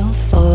feel for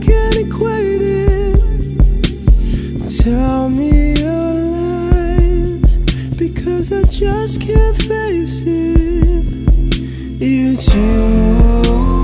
can't equate it. Tell me your lies because I just can't face it. It's you.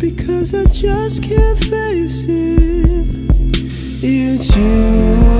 because I just can't face it. It's you.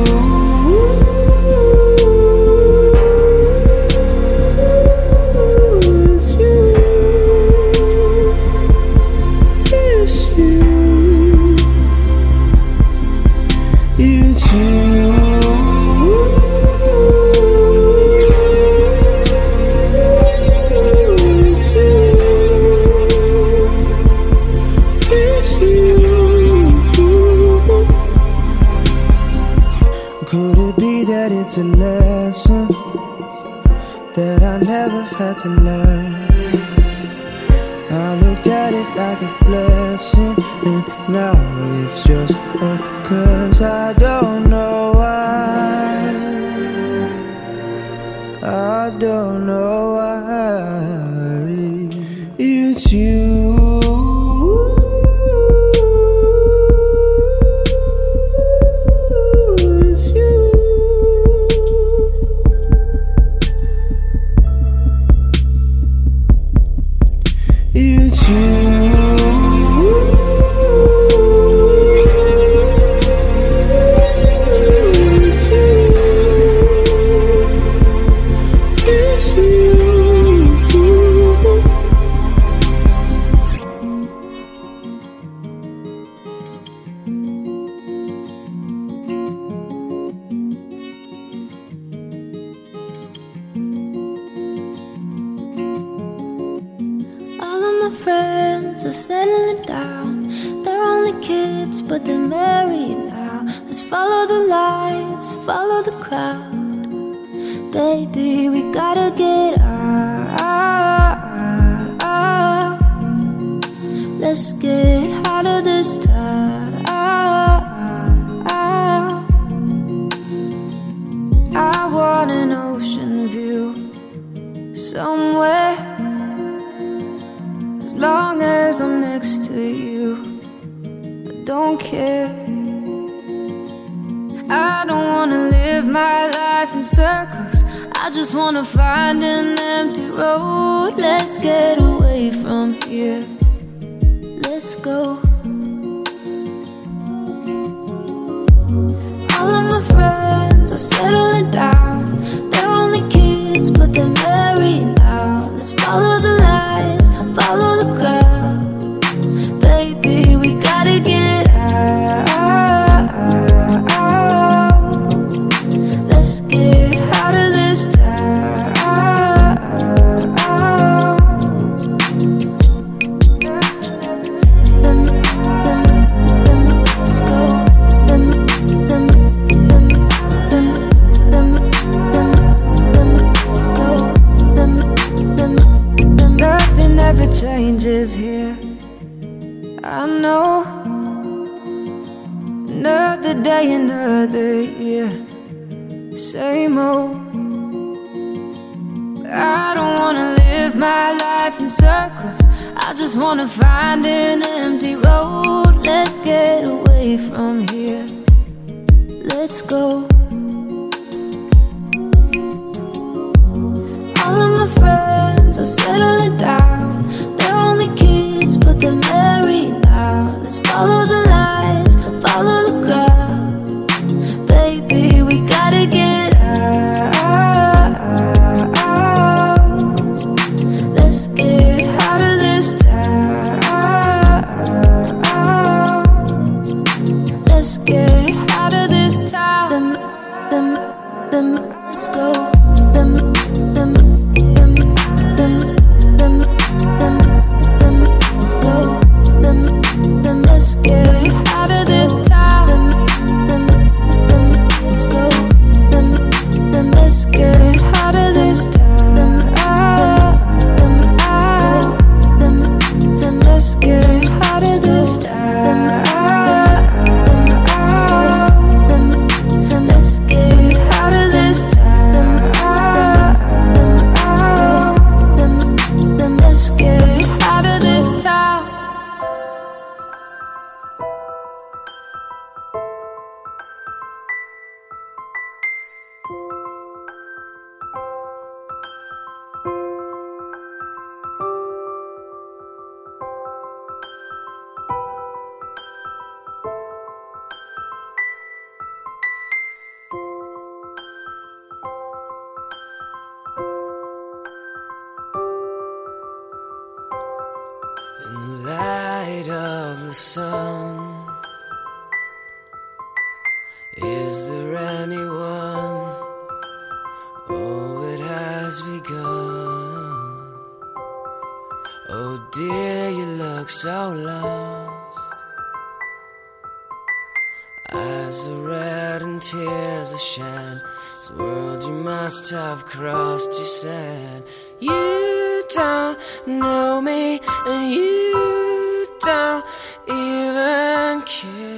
Eyes are red and tears are shed. This world you must have crossed, you said. You don't know me, and you don't even care.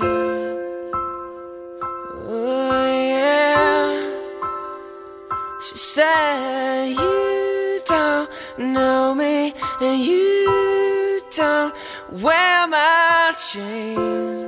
Oh, yeah. She said, You don't know me, and you don't wear my chains.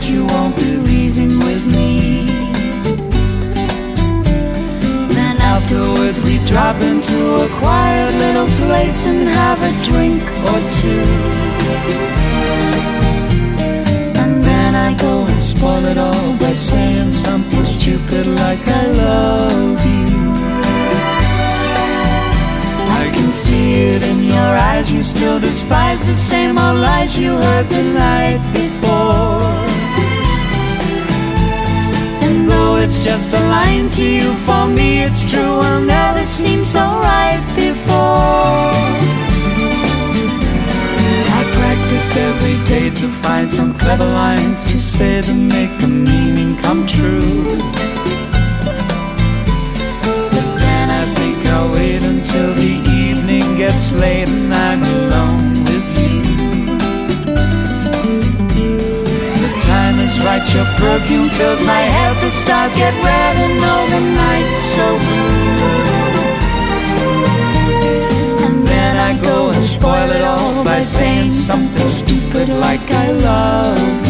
Chance you won't be to find some clever lines to say to make the meaning come true. But then I think I'll wait until the evening gets late and I'm alone with you. The time is right, your perfume fills my head, the stars get red and all the night's so blue. Spoil it all by saying something stupid like I love